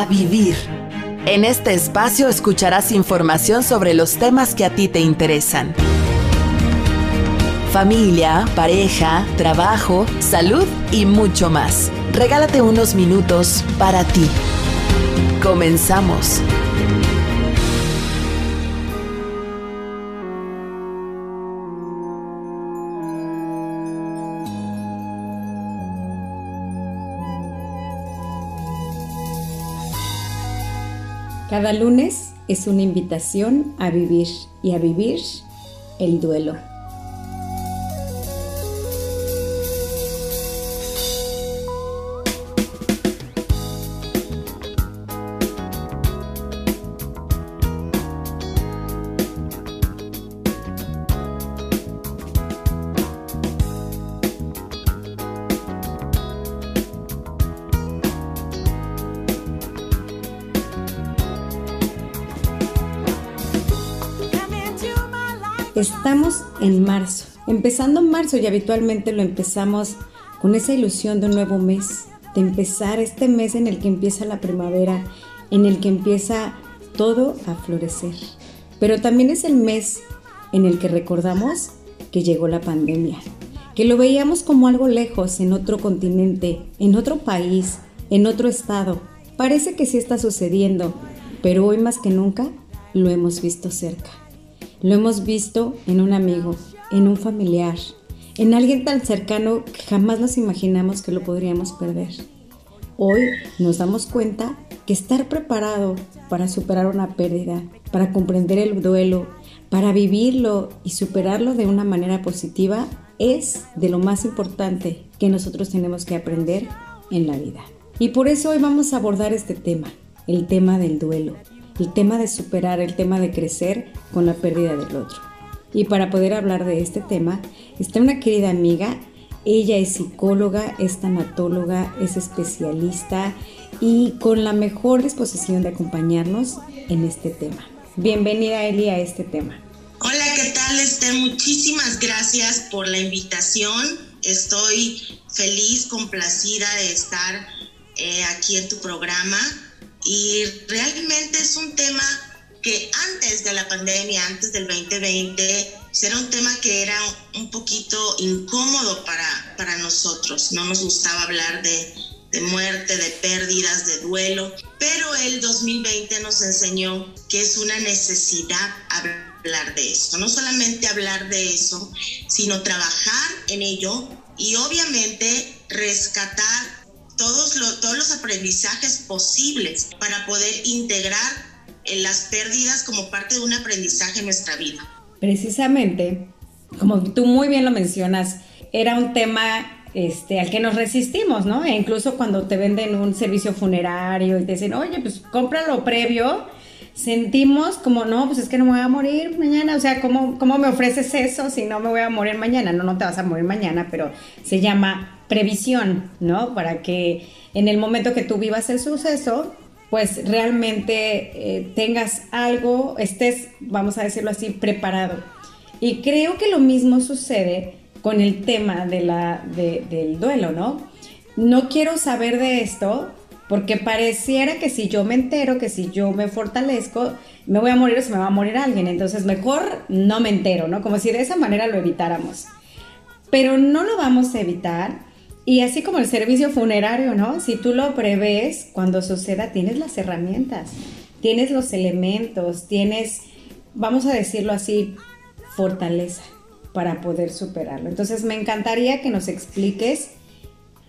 a vivir. En este espacio escucharás información sobre los temas que a ti te interesan. Familia, pareja, trabajo, salud y mucho más. Regálate unos minutos para ti. Comenzamos. Cada lunes es una invitación a vivir y a vivir el duelo. Empezando marzo y habitualmente lo empezamos con esa ilusión de un nuevo mes, de empezar este mes en el que empieza la primavera, en el que empieza todo a florecer. Pero también es el mes en el que recordamos que llegó la pandemia, que lo veíamos como algo lejos, en otro continente, en otro país, en otro estado. Parece que sí está sucediendo, pero hoy más que nunca lo hemos visto cerca. Lo hemos visto en un amigo, en un familiar, en alguien tan cercano que jamás nos imaginamos que lo podríamos perder. Hoy nos damos cuenta que estar preparado para superar una pérdida, para comprender el duelo, para vivirlo y superarlo de una manera positiva es de lo más importante que nosotros tenemos que aprender en la vida. Y por eso hoy vamos a abordar este tema, el tema del duelo el tema de superar, el tema de crecer con la pérdida del otro. Y para poder hablar de este tema, está una querida amiga. Ella es psicóloga, es tanatóloga, es especialista y con la mejor disposición de acompañarnos en este tema. Bienvenida Eli a este tema. Hola, ¿qué tal Esther? Muchísimas gracias por la invitación. Estoy feliz, complacida de estar eh, aquí en tu programa y realmente es un tema que antes de la pandemia, antes del 2020, era un tema que era un poquito incómodo para, para nosotros. No nos gustaba hablar de, de muerte, de pérdidas, de duelo, pero el 2020 nos enseñó que es una necesidad hablar de eso. No solamente hablar de eso, sino trabajar en ello y obviamente rescatar todos, todos los aprendizajes posibles para poder integrar en las pérdidas como parte de un aprendizaje en nuestra vida. Precisamente, como tú muy bien lo mencionas, era un tema este, al que nos resistimos, ¿no? E incluso cuando te venden un servicio funerario y te dicen, oye, pues cómpralo previo, sentimos como, no, pues es que no me voy a morir mañana, o sea, ¿cómo, ¿cómo me ofreces eso si no me voy a morir mañana? No, no te vas a morir mañana, pero se llama previsión, ¿no? Para que en el momento que tú vivas el suceso, pues realmente eh, tengas algo, estés, vamos a decirlo así, preparado. Y creo que lo mismo sucede con el tema de la, del duelo, ¿no? No quiero saber de esto porque pareciera que si yo me entero, que si yo me fortalezco, me voy a morir o se me va a morir alguien. Entonces mejor no me entero, ¿no? Como si de esa manera lo evitáramos. Pero no lo vamos a evitar y así como el servicio funerario, ¿no? Si tú lo prevés, cuando suceda, tienes las herramientas, tienes los elementos, tienes, vamos a decirlo así, fortaleza para poder superarlo. Entonces me encantaría que nos expliques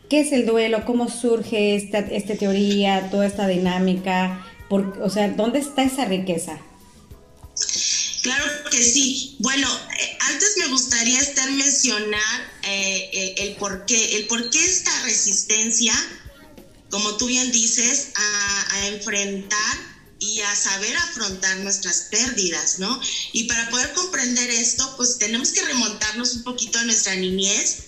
qué es el duelo, cómo surge esta, esta teoría, toda esta dinámica, o sea, ¿dónde está esa riqueza? Claro que sí. Bueno, eh, antes me gustaría estar mencionar eh, eh, el por qué, el por qué esta resistencia, como tú bien dices, a, a, enfrentar y a saber afrontar nuestras pérdidas, ¿no? Y para poder comprender esto, pues tenemos que remontarnos un poquito a nuestra niñez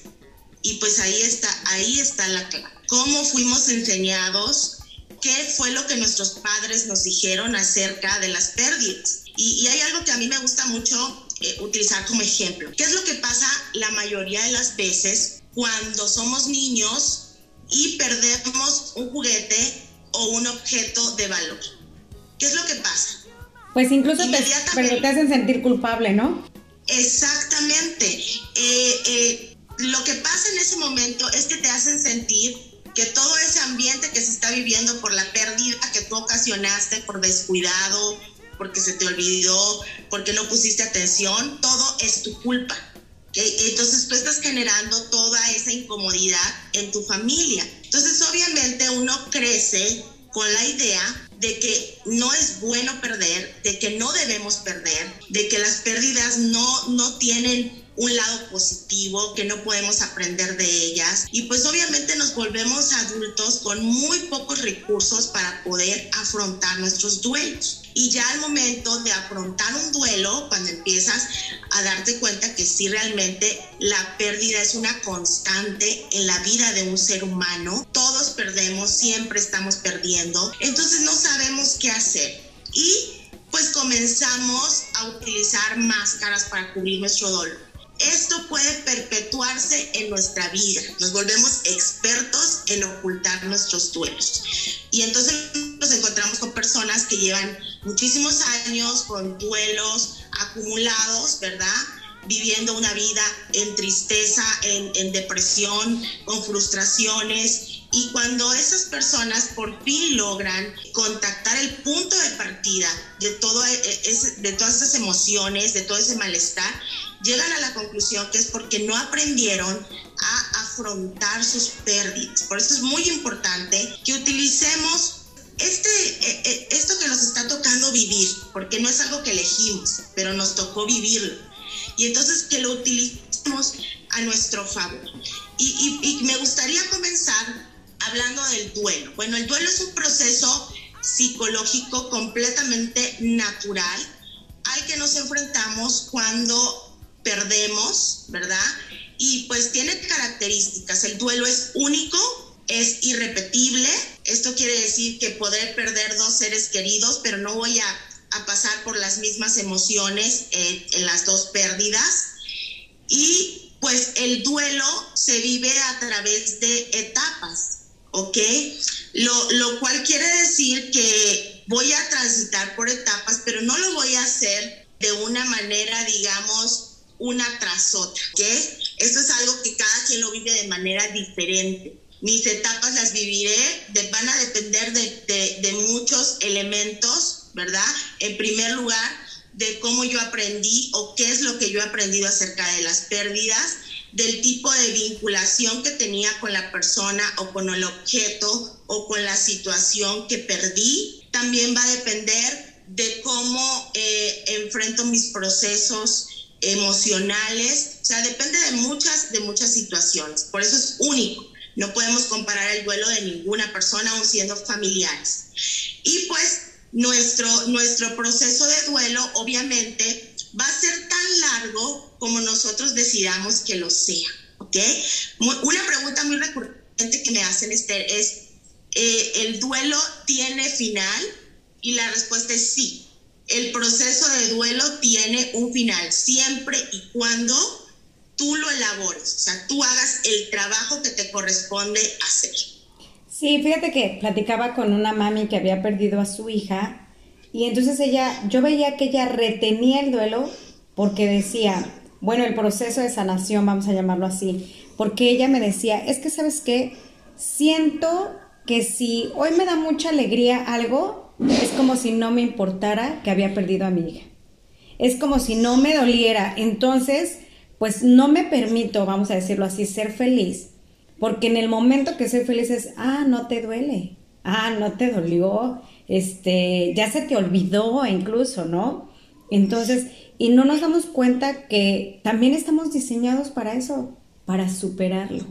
y pues ahí está, ahí está la clave. ¿Cómo fuimos enseñados? ¿Qué fue lo que nuestros padres nos dijeron acerca de las pérdidas? Y, hay algo que a mí me gusta mucho eh, utilizar como ejemplo. ¿Qué es lo que pasa la mayoría de las veces cuando somos niños y perdemos un juguete o un objeto de valor. ¿Qué es lo que pasa? Pues incluso te, te hacen sentir culpable, ¿no? Exactamente. Eh, eh, lo que pasa en ese momento es que te hacen sentir que todo ese ambiente que se está viviendo por la pérdida que tú ocasionaste por descuidado, porque se te olvidó, porque no pusiste atención, todo es tu culpa. Entonces tú estás generando toda esa incomodidad en tu familia. Entonces obviamente uno crece con la idea de que no es bueno perder, de que no debemos perder, de que las pérdidas no, no tienen un lado positivo, que no podemos aprender de ellas. Y pues obviamente nos volvemos adultos con muy pocos recursos para poder afrontar nuestros duelos. Y ya al momento de afrontar un duelo, cuando empiezas a darte cuenta que sí realmente la pérdida es una constante en la vida de un ser humano, todos perdemos, siempre estamos perdiendo, entonces no sabemos qué hacer. Y pues comenzamos a utilizar máscaras para cubrir nuestro dolor esto puede perpetuarse en nuestra vida. Nos volvemos expertos en ocultar nuestros duelos. Y entonces nos encontramos con personas que llevan muchísimos años con duelos acumulados, ¿verdad? Viviendo una vida en tristeza, en, depresión, con frustraciones. Y cuando esas personas por fin logran contactar el punto de partida de, todo, e, e, de todas esas emociones, de todo ese malestar, llegan a la conclusión que es porque no aprendieron a afrontar sus pérdidas. Por eso es muy importante que utilicemos este, eh, eh, esto que nos está tocando vivir, porque no es algo que elegimos, pero nos tocó vivirlo. Y entonces que lo utilicemos a nuestro favor. Y, y me gustaría comenzar hablando del duelo. Bueno, el duelo es un proceso psicológico completamente natural al que nos enfrentamos cuando perdemos, ¿verdad? Y pues tiene características. El duelo es único, es irrepetible. Esto quiere decir que poder perder dos seres queridos, pero no voy a, pasar por las mismas emociones eh, en las dos pérdidas. Y pues el duelo se vive a través de etapas, ¿ok? Lo, lo cual quiere decir que voy a transitar por etapas, pero no lo voy a hacer de una manera, digamos, una tras otra, ¿qué? Esto es algo que cada quien lo vive de manera diferente. Mis etapas las viviré, van a depender de, de muchos elementos, ¿verdad? En primer lugar, de cómo yo aprendí o qué es lo que yo he aprendido acerca de las pérdidas, del tipo de vinculación que tenía con la persona o con el objeto o con la situación que perdí. También va a depender de cómo eh, enfrento mis procesos emocionales, o sea, depende de muchas, de muchas situaciones. Por eso es único. No podemos comparar el duelo de ninguna persona, aun siendo familiares. Y pues nuestro, nuestro proceso de duelo, obviamente, va a ser tan largo como nosotros decidamos que lo sea. ¿Ok? Una pregunta muy recurrente que me hacen, Esther, es, eh, ¿el duelo tiene final? Y la respuesta es sí el proceso de duelo tiene un final, siempre y cuando tú lo elabores, o sea, tú hagas el trabajo que te corresponde hacer. Sí, fíjate que platicaba con una mami que había perdido a su hija y entonces ella, yo veía que ella retenía el duelo porque decía, bueno, el proceso de sanación, vamos a llamarlo así, porque ella me decía, es que sabes qué, siento que si hoy me da mucha alegría algo, es como si no me importara que había perdido a mi hija. Es como si no me doliera. Entonces, pues no me permito, vamos a decirlo así, ser feliz. Porque en el momento que soy feliz es, ah, no te duele. Ah, no te dolió. Este, ya se te olvidó incluso, ¿no? Entonces, y no nos damos cuenta que también estamos diseñados para eso, para superarlo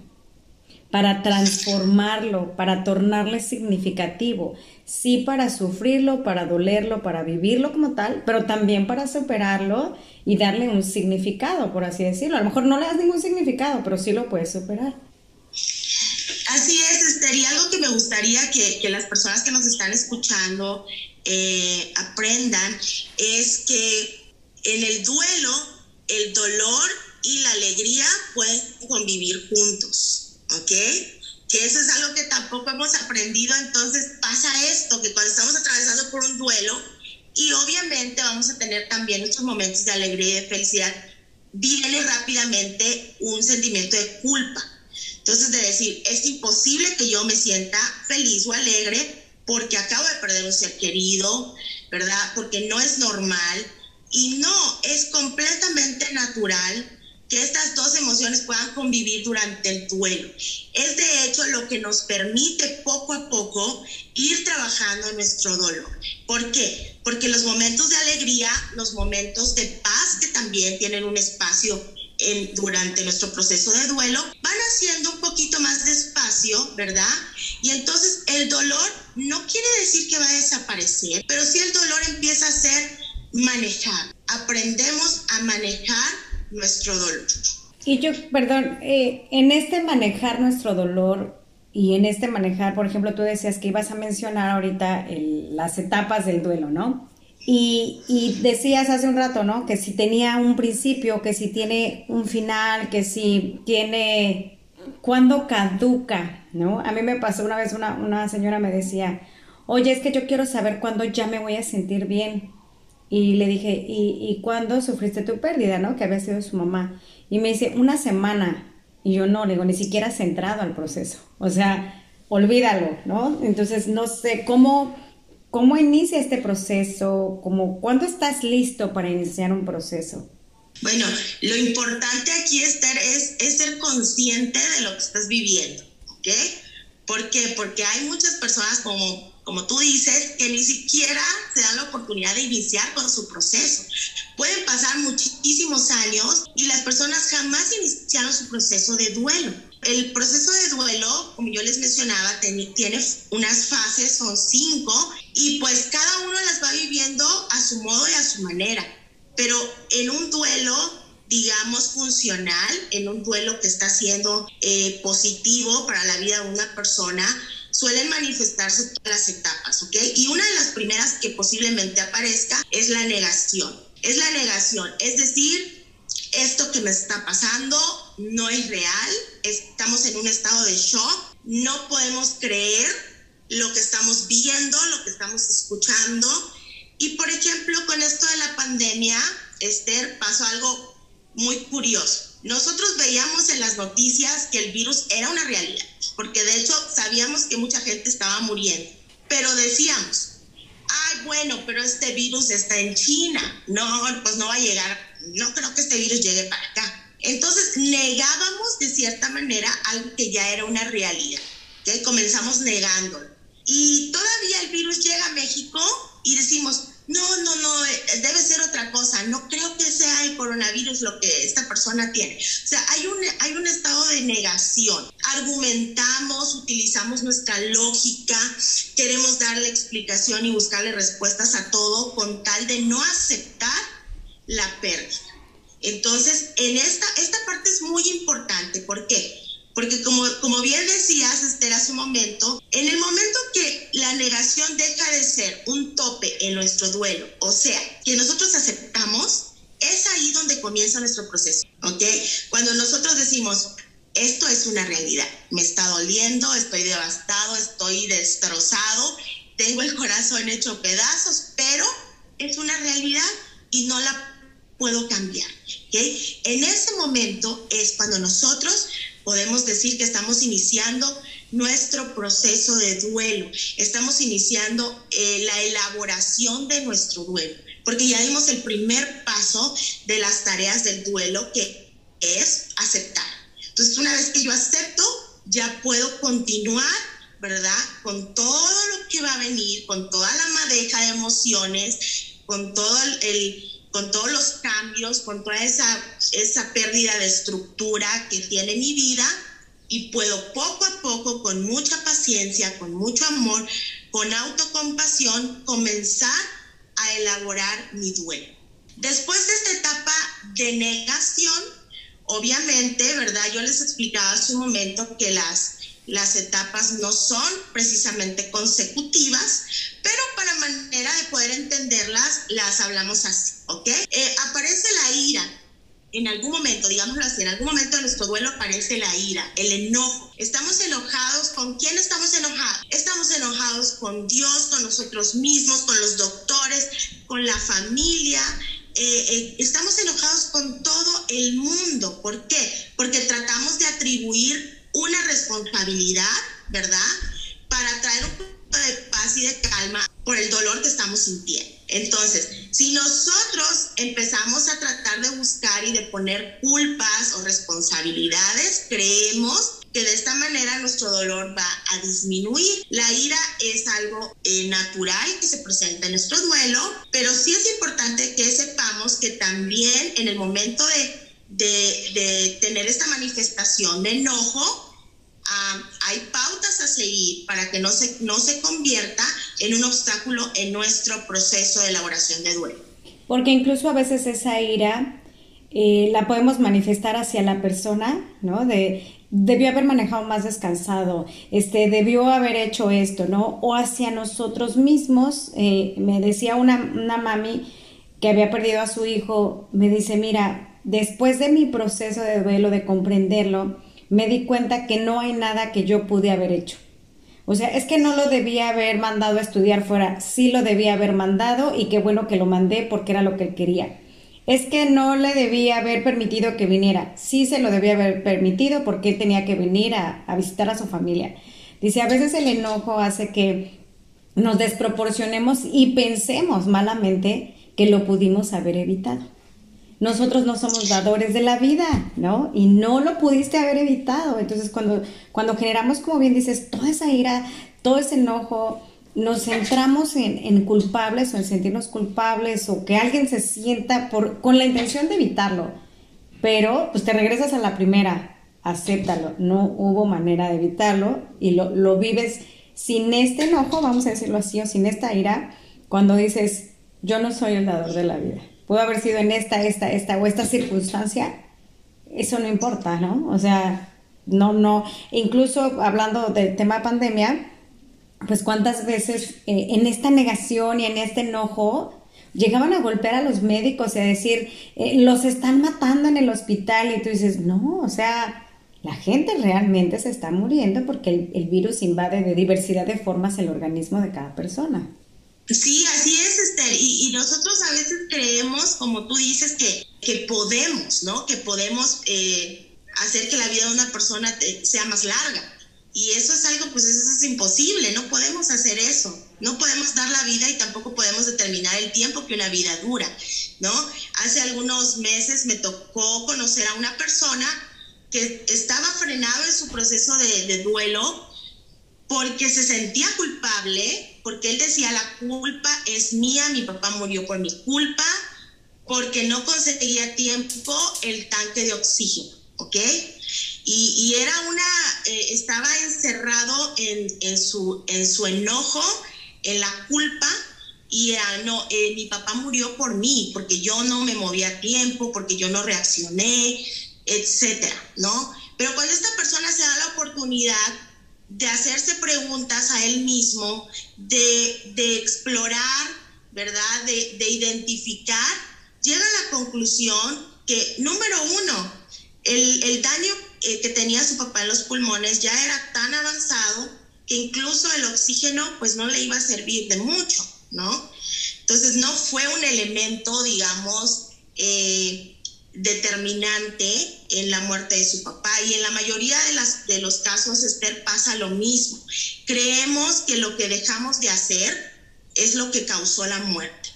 para transformarlo, para tornarle significativo, sí para sufrirlo, para dolerlo, para vivirlo como tal, pero también para superarlo y darle un significado, por así decirlo. A lo mejor no le das ningún significado, pero sí lo puedes superar. Así es, Esther, y algo que me gustaría que, las personas que nos están escuchando eh, aprendan es que en el duelo, el dolor y la alegría pueden convivir juntos. ¿ok? Que eso es algo que tampoco hemos aprendido, entonces pasa esto, que cuando estamos atravesando por un duelo, y obviamente vamos a tener también nuestros momentos de alegría y de felicidad, viene rápidamente un sentimiento de culpa. Entonces, de decir, es imposible que yo me sienta feliz o alegre porque acabo de perder un ser querido, ¿verdad? Porque no es normal y no, es completamente natural que estas dos emociones puedan convivir durante el duelo. Es de hecho lo que nos permite poco a poco ir trabajando en nuestro dolor. ¿Por qué? Porque los momentos de alegría, los momentos de paz que también tienen un espacio durante nuestro proceso de duelo, van haciendo un poquito más despacio, ¿verdad? Y entonces el dolor no quiere decir que va a desaparecer, pero sí el dolor empieza a ser manejado. Aprendemos a manejar nuestro dolor. Y yo, perdón, eh, en este manejar nuestro dolor y en este manejar, por ejemplo, tú decías que ibas a mencionar ahorita las etapas del duelo, ¿no? Y, y, decías hace un rato, ¿no? Que si tenía un principio, que si tiene un final, que si tiene... ¿Cuándo caduca? ¿No? A mí me pasó una vez una, una señora me decía, oye, es que yo quiero saber cuándo ya me voy a sentir bien. Y le dije, ¿y, ¿y cuándo sufriste tu pérdida, no? Que había sido su mamá. Y me dice, una semana. Y yo no, le digo, ni siquiera has entrado al proceso. O sea, olvídalo, ¿no? Entonces, no sé, ¿cómo, cómo inicia este proceso? ¿Cómo, ¿Cuándo estás listo para iniciar un proceso? Bueno, lo importante aquí, Esther, es, es ser consciente de lo que estás viviendo, ¿ok? ¿Por qué? Porque hay muchas personas como como tú dices, que ni siquiera se dan la oportunidad de iniciar con su proceso. Pueden pasar muchísimos años y las personas jamás iniciaron su proceso de duelo. El proceso de duelo, como yo les mencionaba, tiene unas fases, son cinco, y pues cada uno las va viviendo a su modo y a su manera. Pero en un duelo digamos, funcional, en un duelo que está siendo eh, positivo para la vida de una persona, suelen manifestarse todas las etapas, ¿ok? Y una de las primeras que posiblemente aparezca es la negación. Es la negación, es decir, esto que me está pasando no es real, estamos en un estado de shock, no podemos creer lo que estamos viendo, lo que estamos escuchando. Y por ejemplo, con esto de la pandemia, Esther, pasó algo muy curioso. Nosotros veíamos en las noticias que el virus era una realidad porque de hecho sabíamos que mucha gente estaba muriendo, pero decíamos, ay, bueno, pero este virus está en China, no, pues no va a llegar, no creo que este virus llegue para acá. Entonces negábamos de cierta manera algo que ya era una realidad, que comenzamos negándolo. Y todavía el virus llega a México y decimos, no, no, no, eh, debe ser otra cosa. No creo que sea el coronavirus lo que esta persona tiene. O sea, hay un, hay un estado de negación. Argumentamos, utilizamos nuestra lógica, queremos darle explicación y buscarle respuestas a todo con tal de no aceptar la pérdida. Entonces, en esta, esta parte es muy importante. ¿Por qué? Porque como, como bien decías, Esther, hace un momento, en el momento que la negación deja de ser un tope en nuestro duelo, o sea, que nosotros aceptamos, es ahí donde comienza nuestro proceso, ¿ok? Cuando nosotros decimos, esto es una realidad, me está doliendo, estoy devastado, estoy destrozado, tengo el corazón hecho pedazos, pero es una realidad y no la puedo cambiar, ¿ok? En ese momento es cuando nosotros podemos decir que estamos iniciando nuestro proceso de duelo, estamos iniciando eh, la elaboración de nuestro duelo, porque ya dimos el primer paso de las tareas del duelo, que es aceptar. Entonces, una vez que yo acepto, ya puedo continuar, ¿verdad? Con todo lo que va a venir, con toda la madeja de emociones, con todo el con todos los cambios, con toda esa, esa pérdida de estructura que tiene mi vida y puedo poco a poco, con mucha paciencia, con mucho amor, con autocompasión, comenzar a elaborar mi duelo. Después de esta etapa de negación, obviamente, ¿verdad? Yo les explicaba hace un momento que las, las etapas no son precisamente consecutivas, pero para manera de poder entenderlas, las hablamos así, ¿ok? Eh, aparece la ira, en algún momento, digámoslo así, en algún momento de nuestro duelo aparece la ira, el enojo. Estamos enojados, ¿con quién estamos enojados? Estamos enojados con Dios, con nosotros mismos, con los doctores, con la familia. Eh, eh, estamos enojados con todo el mundo. ¿Por qué? Porque tratamos de atribuir una responsabilidad, ¿verdad? Para traer un poco de paz y de calma por el dolor que estamos sintiendo. Entonces, si nosotros empezamos a tratar de buscar y de poner culpas o responsabilidades, creemos que de esta manera nuestro dolor va a disminuir. La ira es algo eh, natural que se presenta en nuestro duelo, pero sí es importante que sepamos que también en el momento de, de tener esta manifestación de enojo, hay pautas a seguir para que no se, no se convierta en un obstáculo en nuestro proceso de elaboración de duelo. Porque incluso a veces esa ira eh, la podemos manifestar hacia la persona, ¿no? De debió haber manejado más descansado, este, debió haber hecho esto, ¿no? O hacia nosotros mismos. Eh, me decía una, una mami que había perdido a su hijo, me dice, mira, después de mi proceso de duelo, de comprenderlo, me di cuenta que no hay nada que yo pude haber hecho. O sea, es que no lo debía haber mandado a estudiar fuera, sí lo debía haber mandado y qué bueno que lo mandé porque era lo que él quería. Es que no le debía haber permitido que viniera, sí se lo debía haber permitido porque él tenía que venir a, a visitar a su familia. Dice, a veces el enojo hace que nos desproporcionemos y pensemos malamente que lo pudimos haber evitado nosotros no somos dadores de la vida, ¿no? Y no lo pudiste haber evitado. Entonces, cuando, cuando generamos, como bien dices, toda esa ira, todo ese enojo, nos centramos en, culpables o en sentirnos culpables o que alguien se sienta por, con la intención de evitarlo. Pero, pues te regresas a la primera, acéptalo. No hubo manera de evitarlo y lo, lo vives sin este enojo, vamos a decirlo así, o sin esta ira, cuando dices, yo no soy el dador de la vida pudo haber sido en esta, esta, esta o esta circunstancia, eso no importa, ¿no? O sea, no, no, incluso hablando del tema pandemia, pues cuántas veces eh, en esta negación y en este enojo llegaban a golpear a los médicos y a decir, eh, los están matando en el hospital y tú dices, no, o sea, la gente realmente se está muriendo porque el, el virus invade de diversidad de formas el organismo de cada persona. Sí, así es, Esther. Y, nosotros a veces creemos, como tú dices, que, que podemos, ¿no? Que podemos eh, hacer que la vida de una persona sea más larga. Y eso es algo, pues eso es imposible, no podemos hacer eso. No podemos dar la vida y tampoco podemos determinar el tiempo que una vida dura, ¿no? Hace algunos meses me tocó conocer a una persona que estaba frenado en su proceso de, de duelo porque se sentía culpable, porque él decía, la culpa es mía, mi papá murió por mi culpa, porque no conseguía tiempo el tanque de oxígeno, ¿ok? Y, era una, eh, estaba encerrado en, su, en su enojo, en la culpa, y no, eh, mi papá murió por mí, porque yo no me movía a tiempo, porque yo no reaccioné, etcétera, ¿no? Pero cuando esta persona se da la oportunidad de hacerse preguntas a él mismo, de, explorar, ¿verdad? De, identificar, llega a la conclusión que, número uno, el, daño eh, que tenía su papá en los pulmones ya era tan avanzado que incluso el oxígeno pues no le iba a servir de mucho, ¿no? Entonces no fue un elemento, digamos, eh, determinante en la muerte de su papá y en la mayoría de, las, de los casos, Esther, pasa lo mismo. Creemos que lo que dejamos de hacer es lo que causó la muerte,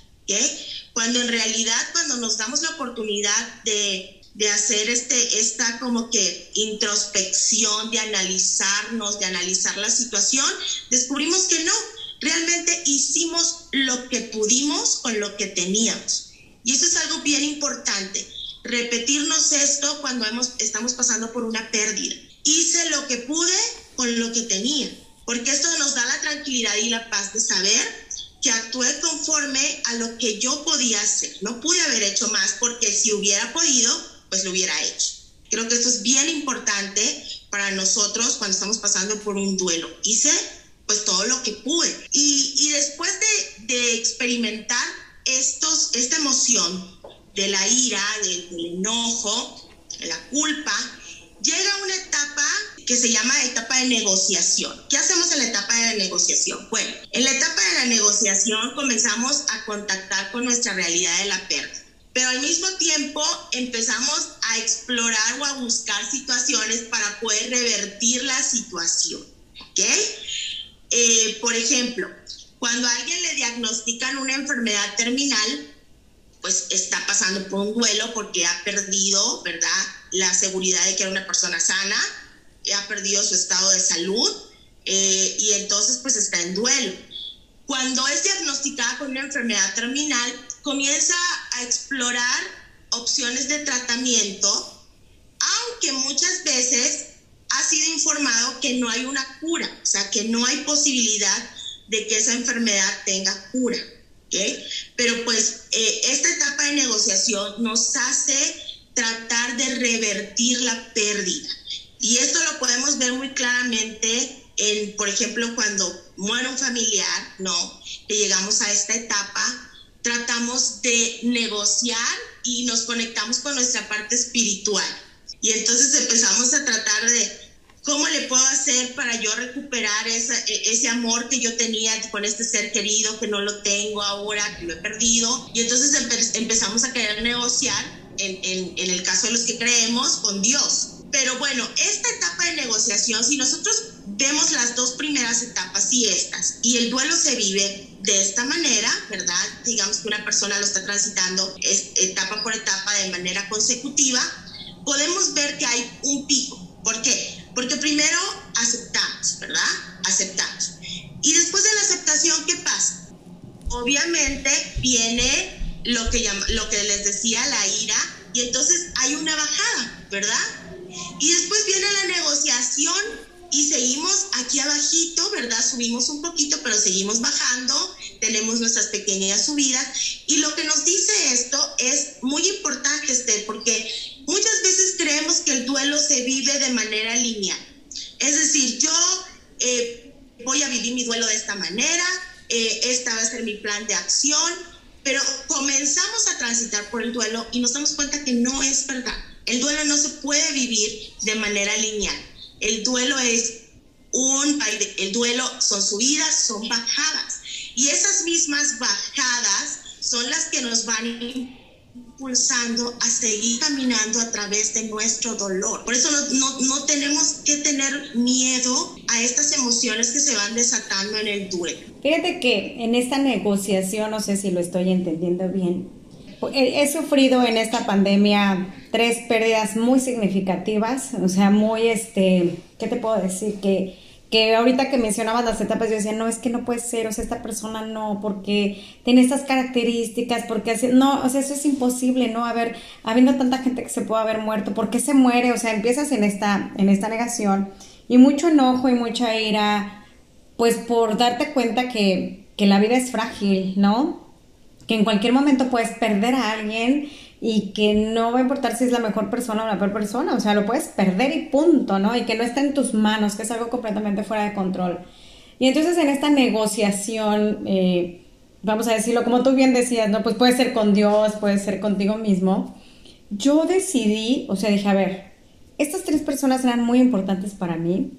Cuando en realidad, cuando nos damos la oportunidad de, de hacer este, esta como que introspección, de analizarnos, de analizar la situación, descubrimos que no, realmente hicimos lo que pudimos con lo que teníamos. Y eso es algo bien importante repetirnos esto cuando estamos pasando por una pérdida. Hice lo que pude con lo que tenía, porque esto nos da la tranquilidad y la paz de saber que actué conforme a lo que yo podía hacer. No pude haber hecho más porque si hubiera podido, pues lo hubiera hecho. Creo que esto es bien importante para nosotros cuando estamos pasando por un duelo. Hice pues todo lo que pude. Y, después de, experimentar esta emoción, de la ira, del, enojo, de la culpa, llega una etapa que se llama etapa de negociación. ¿Qué hacemos en la etapa de la negociación? Bueno, en la etapa de la negociación comenzamos a contactar con nuestra realidad de la pérdida, pero al mismo tiempo empezamos a explorar o a buscar situaciones para poder revertir la situación. ¿Ok? Eh, por ejemplo, cuando a alguien le diagnostican una enfermedad terminal, pues está pasando por un duelo porque ha perdido, ¿verdad? La seguridad de que era una persona sana, ha perdido su estado de salud eh, y entonces pues está en duelo. Cuando es diagnosticada con una enfermedad terminal, comienza a explorar opciones de tratamiento, aunque muchas veces ha sido informado que no hay una cura, o sea, que no hay posibilidad de que esa enfermedad tenga cura. Pero pues eh, esta etapa de negociación nos hace tratar de revertir la pérdida. Y esto lo podemos ver muy claramente en, por ejemplo, cuando muere un familiar, ¿no? Que llegamos a esta etapa, tratamos de negociar y nos conectamos con nuestra parte espiritual. Y entonces empezamos a tratar de ¿Cómo le puedo hacer para yo recuperar esa, e, ese amor que yo tenía con este ser querido, que no lo tengo ahora, que lo he perdido? Y entonces empezamos a querer negociar, en, en, en el caso de los que creemos, con Dios. Pero bueno, esta etapa de negociación, si nosotros vemos las dos primeras etapas y estas, y el duelo se vive de esta manera, ¿verdad? Digamos que una persona lo está transitando etapa por etapa de manera consecutiva, podemos ver que hay un pico. ¿Por qué? Porque primero aceptamos, ¿verdad? Aceptamos. Y después de la aceptación, ¿qué pasa? Obviamente viene lo que, lo que les decía, la ira, y entonces hay una bajada, ¿verdad? Y después viene la negociación y seguimos aquí abajito, ¿verdad? Subimos un poquito, pero seguimos bajando, tenemos nuestras pequeñas subidas. Y lo que nos dice esto es muy importante, Esther, porque Muchas veces creemos que el duelo se vive de manera lineal. Es decir, yo eh, voy a vivir mi duelo de esta manera, eh, esta va a ser mi plan de acción, pero comenzamos a transitar por el duelo y nos damos cuenta que no es verdad. El duelo no se puede vivir de manera lineal. El duelo es un el duelo son subidas, son bajadas. Y esas mismas bajadas son las que nos van impulsando a seguir caminando a través de nuestro dolor. Por eso no, no, tenemos que tener miedo a estas emociones que se van desatando en el duelo. Fíjate que en esta negociación, no sé si lo estoy entendiendo bien, he, sufrido en esta pandemia tres pérdidas muy significativas, o sea, muy, este, ¿qué te puedo decir? Que que ahorita que mencionabas las etapas, yo decía, no, es que no puede ser, o sea, esta persona no, porque tiene estas características, porque no, o sea, eso es imposible, ¿no? A ver, habiendo tanta gente que se puede haber muerto, ¿por qué se muere? O sea, empiezas en esta, en esta negación y mucho enojo y mucha ira, pues por darte cuenta que, que la vida es frágil, ¿no? Que en cualquier momento puedes perder a alguien y que no va a importar si es la mejor persona o la peor persona, o sea, lo puedes perder y punto, ¿no? Y que no está en tus manos, que es algo completamente fuera de control. Y entonces en esta negociación, eh, vamos a decirlo, como tú bien decías, ¿no? Pues puede ser con Dios, puede ser contigo mismo. Yo decidí, o sea, dije, a ver, estas tres personas eran muy importantes para mí,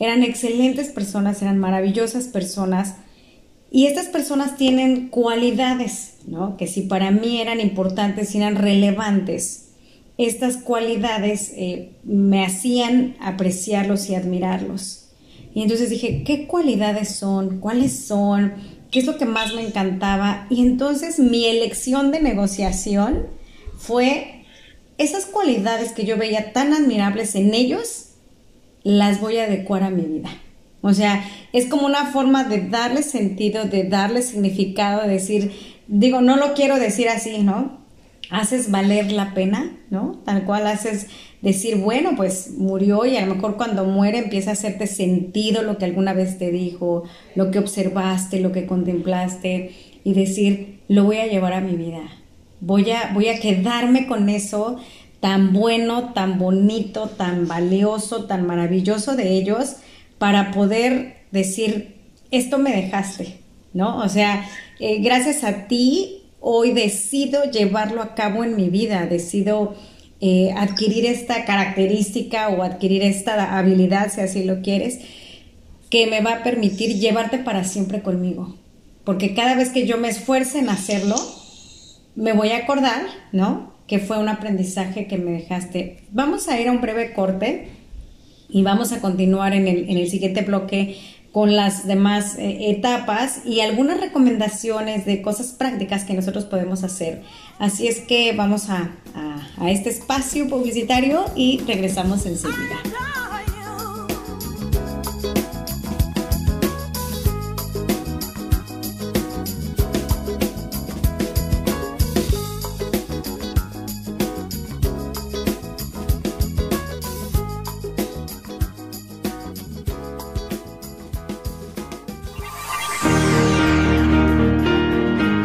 eran excelentes personas, eran maravillosas personas, y estas personas tienen cualidades, ¿no? Que si para mí eran importantes, y eran relevantes, estas cualidades eh, me hacían apreciarlos y admirarlos. Y entonces dije, ¿qué cualidades son? ¿Cuáles son? ¿Qué es lo que más me encantaba? Y entonces mi elección de negociación fue esas cualidades que yo veía tan admirables en ellos, las voy a adecuar a mi vida. O sea, es como una forma de darle sentido, de darle significado, de decir, digo, no lo quiero decir así, ¿no? Haces valer la pena, ¿no? Tal cual haces decir, bueno, pues murió y a lo mejor cuando muere empieza a hacerte sentido lo que alguna vez te dijo, lo que observaste, lo que contemplaste y decir, lo voy a llevar a mi vida. Voy a, voy a quedarme con eso tan bueno, tan bonito, tan valioso, tan maravilloso de ellos para poder decir, esto me dejaste, ¿no? O sea, eh, gracias a ti hoy decido llevarlo a cabo en mi vida, decido eh, adquirir esta característica o adquirir esta habilidad, si así lo quieres, que me va a permitir llevarte para siempre conmigo. Porque cada vez que yo me esfuerce en hacerlo, me voy a acordar, ¿no? Que fue un aprendizaje que me dejaste. Vamos a ir a un breve corte y vamos a continuar en el, en el siguiente bloque con las demás eh, etapas y algunas recomendaciones de cosas prácticas que nosotros podemos hacer. Así es que vamos a, a este espacio publicitario y regresamos enseguida.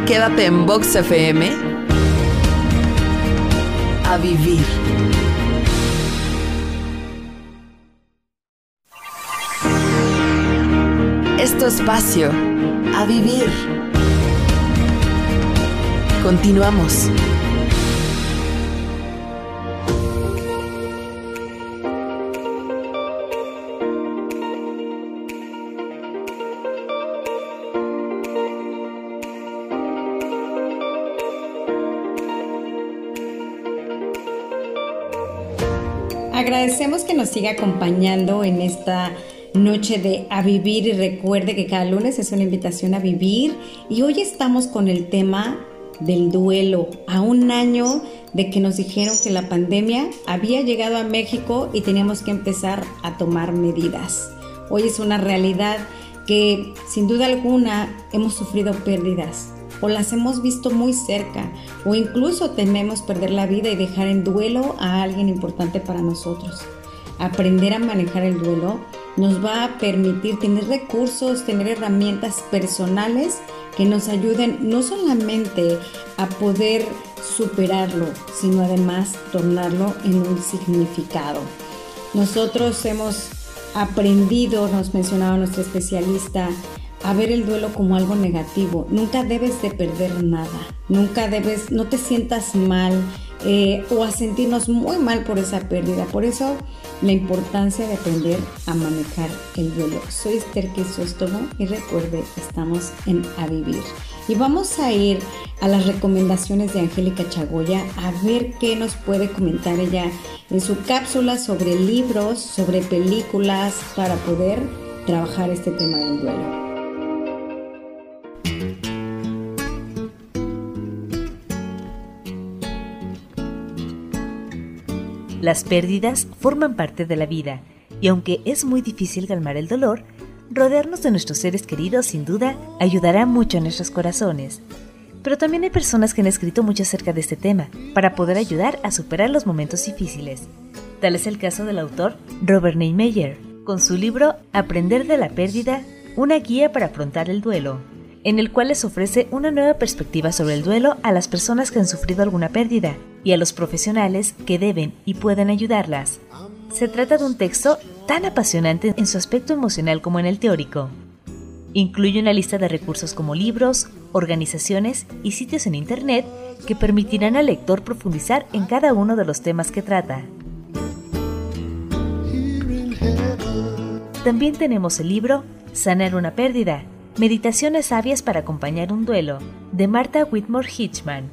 Quédate en Box FM a vivir. Es tu espacio a vivir. Continuamos. Nos siga acompañando en esta noche de A Vivir y recuerde que cada lunes es una invitación a vivir y hoy estamos con el tema del duelo, a un año de que nos dijeron que la pandemia había llegado a México y teníamos que empezar a tomar medidas. Hoy es una realidad que sin duda alguna hemos sufrido pérdidas, o las hemos visto muy cerca o incluso tememos perder la vida y dejar en duelo a alguien importante para nosotros. Aprender a manejar el duelo nos va a permitir tener recursos, tener herramientas personales que nos ayuden no solamente a poder superarlo, sino además tornarlo en un significado. Nosotros hemos aprendido, nos mencionaba nuestro especialista, a ver el duelo como algo negativo. Nunca debes de perder nada. Nunca debes, no te sientas mal eh, o a sentirnos muy mal por esa pérdida. Por eso la importancia de aprender a manejar el duelo. Soy Esther Quesóstomo y recuerde, estamos en A Vivir. Y vamos a ir a las recomendaciones de Angélica Chagoya a ver qué nos puede comentar ella en su cápsula sobre libros, sobre películas, para poder trabajar este tema del duelo. Las pérdidas forman parte de la vida y aunque es muy difícil calmar el dolor, rodearnos de nuestros seres queridos sin duda ayudará mucho a nuestros corazones. Pero también hay personas que han escrito mucho acerca de este tema para poder ayudar a superar los momentos difíciles. Tal es el caso del autor Robert Neymeyer, con su libro Aprender de la pérdida, una guía para afrontar el duelo, en el cual les ofrece una nueva perspectiva sobre el duelo a las personas que han sufrido alguna pérdida y a los profesionales que deben y pueden ayudarlas. Se trata de un texto tan apasionante en su aspecto emocional como en el teórico. Incluye una lista de recursos como libros, organizaciones y sitios en Internet que permitirán al lector profundizar en cada uno de los temas que trata. También tenemos el libro Sanar una pérdida, Meditaciones sabias para acompañar un duelo, de Martha Whitmore Hitchman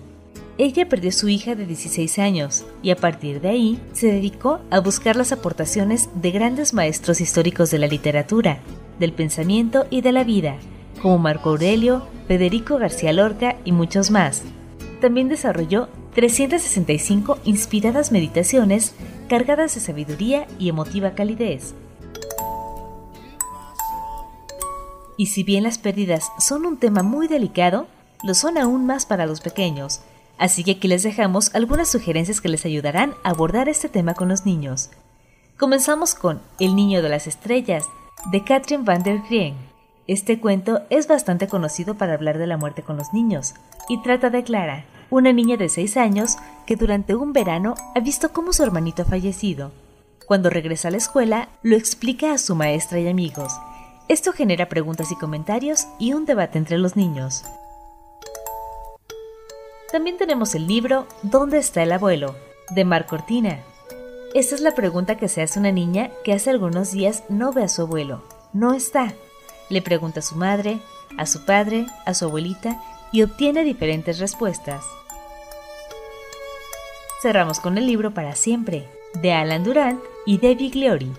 ella perdió a su hija de 16 años y a partir de ahí se dedicó a buscar las aportaciones de grandes maestros históricos de la literatura, del pensamiento y de la vida, como Marco Aurelio, Federico García Lorca y muchos más. También desarrolló 365 inspiradas meditaciones cargadas de sabiduría y emotiva calidez. Y si bien las pérdidas son un tema muy delicado, lo son aún más para los pequeños, Así que aquí les dejamos algunas sugerencias que les ayudarán a abordar este tema con los niños. Comenzamos con El Niño de las Estrellas, de Katrin van der Green. Este cuento es bastante conocido para hablar de la muerte con los niños, y trata de Clara, una niña de 6 años que durante un verano ha visto cómo su hermanito ha fallecido. Cuando regresa a la escuela, lo explica a su maestra y amigos. Esto genera preguntas y comentarios y un debate entre los niños. También tenemos el libro ¿Dónde está el abuelo? de Mar Cortina. Esta es la pregunta que se hace una niña que hace algunos días no ve a su abuelo. No está. Le pregunta a su madre, a su padre, a su abuelita y obtiene diferentes respuestas. Cerramos con el libro Para siempre, de Alan Durant y Debbie Gliori.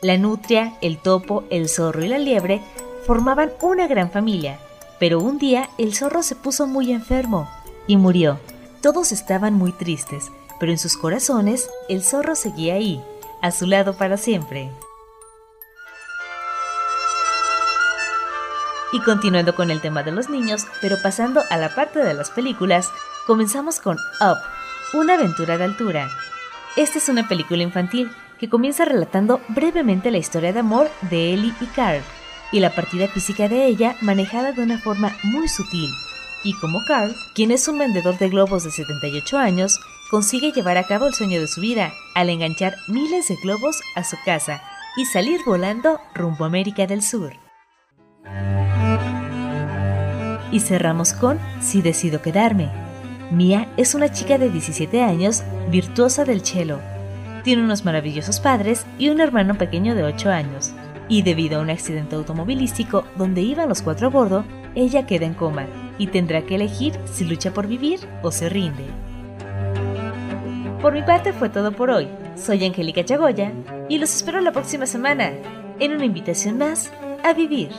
La nutria, el topo, el zorro y la liebre formaban una gran familia, pero un día el zorro se puso muy enfermo y murió. Todos estaban muy tristes, pero en sus corazones el zorro seguía ahí, a su lado para siempre. Y continuando con el tema de los niños, pero pasando a la parte de las películas, comenzamos con Up, una aventura de altura. Esta es una película infantil que comienza relatando brevemente la historia de amor de Ellie y Carl, y la partida física de ella manejada de una forma muy sutil. Y como Carl, quien es un vendedor de globos de 78 años, consigue llevar a cabo el sueño de su vida al enganchar miles de globos a su casa y salir volando rumbo a América del Sur. Y cerramos con Si decido quedarme. Mia es una chica de 17 años, virtuosa del cello. Tiene unos maravillosos padres y un hermano pequeño de 8 años. Y debido a un accidente automovilístico donde iban los cuatro a bordo, ella queda en coma y tendrá que elegir si lucha por vivir o se rinde. Por mi parte fue todo por hoy. Soy Angélica Chagoya y los espero la próxima semana en una invitación más a vivir.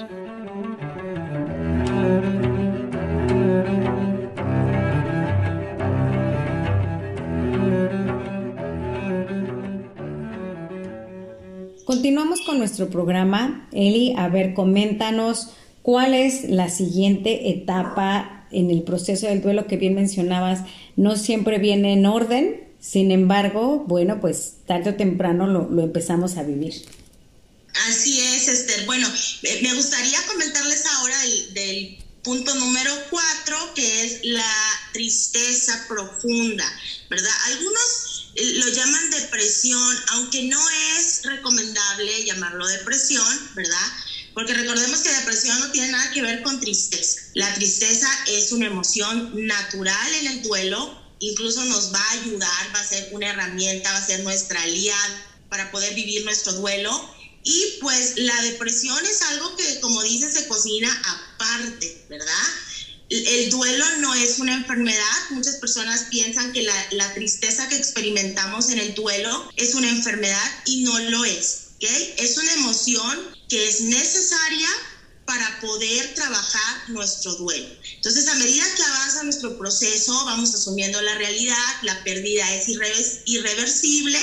Continuamos con nuestro programa. Eli, a ver, coméntanos cuál es la siguiente etapa en el proceso del duelo que bien mencionabas. No siempre viene en orden, sin embargo, bueno, pues tarde o temprano lo, empezamos a vivir. Así es, Esther. Bueno, me gustaría comentarles ahora del, punto número cuatro, que es la tristeza profunda, ¿verdad? Algunos eh, lo llaman depresión, aunque no es recomendable llamarlo depresión, ¿verdad? Porque recordemos que depresión no tiene nada que ver con tristeza. La tristeza es una emoción natural en el duelo, incluso nos va a ayudar, va a ser una herramienta, va a ser nuestra aliada para poder vivir nuestro duelo. Y pues la depresión es algo que, como dice, se cocina aparte, ¿verdad? El duelo no es una enfermedad. Muchas personas piensan que la, tristeza que experimentamos en el duelo es una enfermedad y no lo es. Es una emoción que es necesaria para poder trabajar nuestro duelo. Entonces, a medida que avanza nuestro proceso, vamos asumiendo la realidad, la pérdida es irreversible,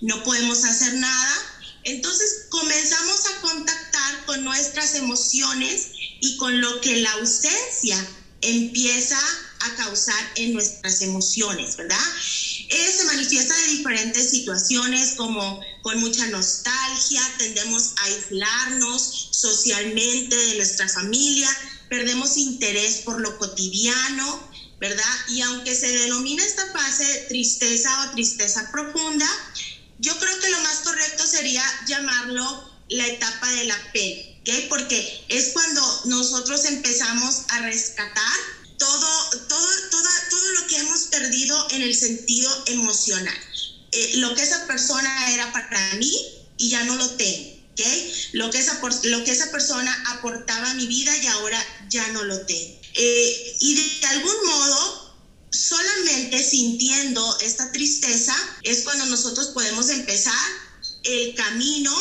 no podemos hacer nada. Entonces, comenzamos a contactar con nuestras emociones y con lo que la ausencia empieza a causar en nuestras emociones, ¿verdad? Eh, se manifiesta de diferentes situaciones como con mucha nostalgia, tendemos a aislarnos socialmente de nuestra familia, perdemos interés por lo cotidiano, ¿verdad? Y aunque se denomina esta fase tristeza o tristeza profunda, yo creo que lo más correcto sería llamarlo la etapa de la pena, ¿ok? Porque es cuando nosotros empezamos a rescatar todo, todo, todo, todo lo que hemos perdido en el sentido emocional. Eh, lo que esa persona era para mí y ya no lo tengo. ¿okay? Lo, que esa, lo que esa persona aportaba a mi vida y ahora ya no lo tengo. Eh, y de algún modo, solamente sintiendo esta tristeza es cuando nosotros podemos empezar el camino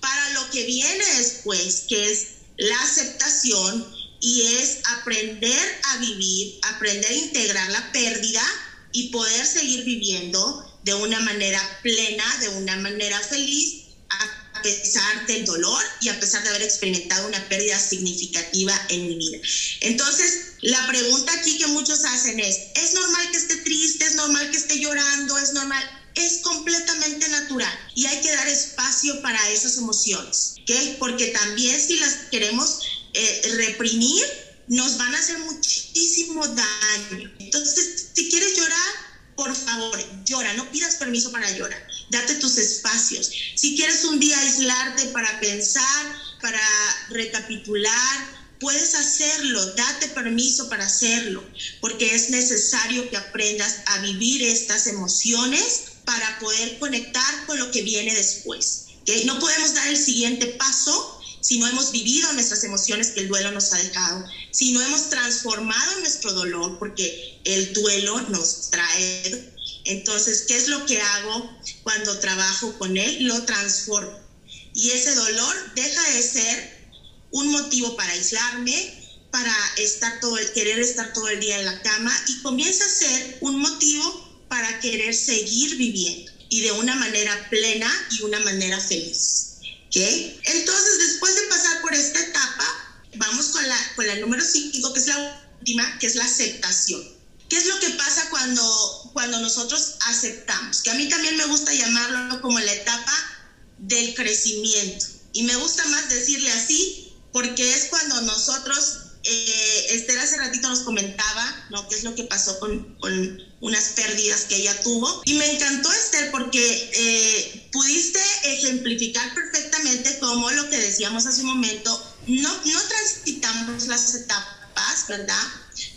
para lo que viene después, que es la aceptación y es aprender a vivir, aprender a integrar la pérdida y poder seguir viviendo de una manera plena, de una manera feliz, a pesar del dolor y a pesar de haber experimentado una pérdida significativa en mi vida. Entonces, la pregunta aquí que muchos hacen es, ¿es normal que esté triste? ¿Es normal que esté llorando? ¿Es normal? Es completamente natural y hay que dar espacio para esas emociones, ¿ok? Porque también si las queremos eh, reprimir, nos van a hacer muchísimo daño. Entonces, si quieres llorar, por favor, llora, no pidas permiso para llorar, date tus espacios. Si quieres un día aislarte para pensar, para recapitular, puedes hacerlo, date permiso para hacerlo, porque es necesario que aprendas a vivir estas emociones para poder conectar con lo que viene después. ¿okay? No podemos dar el siguiente paso si no hemos vivido nuestras emociones que el duelo nos ha dejado, si no hemos transformado nuestro dolor, porque el duelo nos trae. Entonces, ¿qué es lo que hago cuando trabajo con él? Lo transformo. Y ese dolor deja de ser un motivo para aislarme, para estar todo el, querer estar todo el día en la cama y comienza a ser un motivo para querer seguir viviendo y de una manera plena y una manera feliz. Entonces, después de pasar por esta etapa, vamos con la, con la número 5, que es la última, que es la aceptación. ¿Qué es lo que pasa cuando, cuando nosotros aceptamos? Que a mí también me gusta llamarlo como la etapa del crecimiento. Y me gusta más decirle así, porque es cuando nosotros eh, Esther hace ratito nos comentaba, ¿no? ¿Qué es lo que pasó con, con, unas pérdidas que ella tuvo? Y me encantó, Esther, porque eh, pudiste ejemplificar perfectamente cómo lo que decíamos hace un momento, no, no transitamos las etapas, ¿verdad?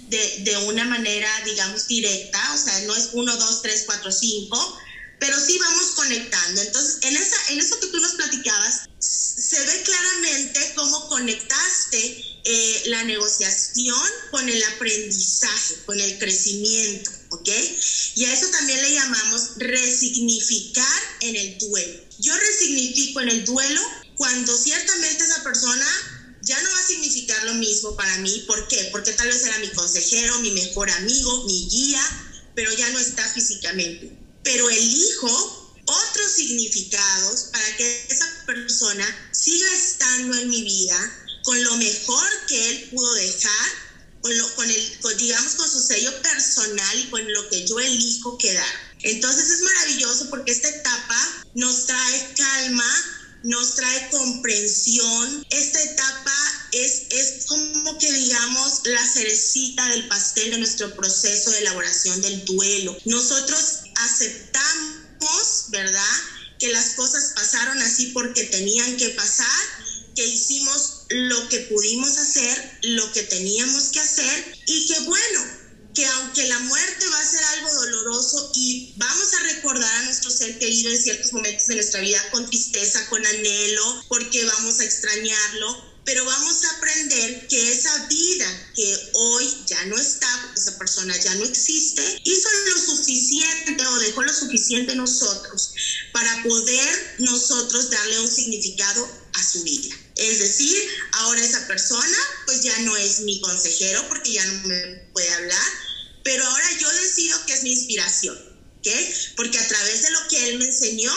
De, de una manera, digamos, directa, o sea, no es 1, 2, 3, 4, 5, pero sí vamos conectando. Entonces, en, esa, en eso que tú nos platicabas, se ve claramente cómo conectaste eh, la negociación con el aprendizaje, con el crecimiento, ¿ok? Y a eso también le llamamos resignificar en el duelo. Yo resignifico en el duelo cuando ciertamente esa persona ya no va a significar lo mismo para mí. ¿Por qué? Porque tal vez era mi consejero, mi mejor amigo, mi guía, pero ya no está físicamente. Pero elijo otros significados para que esa persona siga estando en mi vida con lo mejor que él pudo dejar, con, lo, con el, digamos, con su sello personal y con lo que yo elijo quedar. Entonces es maravilloso porque esta etapa nos trae calma, nos trae comprensión. Esta etapa es, es como que digamos la cerecita del pastel de nuestro proceso de elaboración del duelo. Nosotros aceptamos, ¿verdad? Que las cosas pasaron así porque tenían que pasar, que hicimos lo que pudimos hacer, lo que teníamos que hacer y que bueno, que aunque la muerte va a ser algo doloroso y vamos a recordar a nuestro ser querido en ciertos momentos de nuestra vida con tristeza, con anhelo, porque vamos a extrañarlo, pero vamos a aprender que esa vida que hoy ya no está, porque esa persona ya no existe, hizo lo suficiente dejó lo suficiente nosotros para poder nosotros darle un significado a su vida. Es decir, ahora esa persona pues ya no es mi consejero porque ya no me puede hablar, pero ahora yo decido que es mi inspiración, ¿ok? Porque a través de lo que él me enseñó,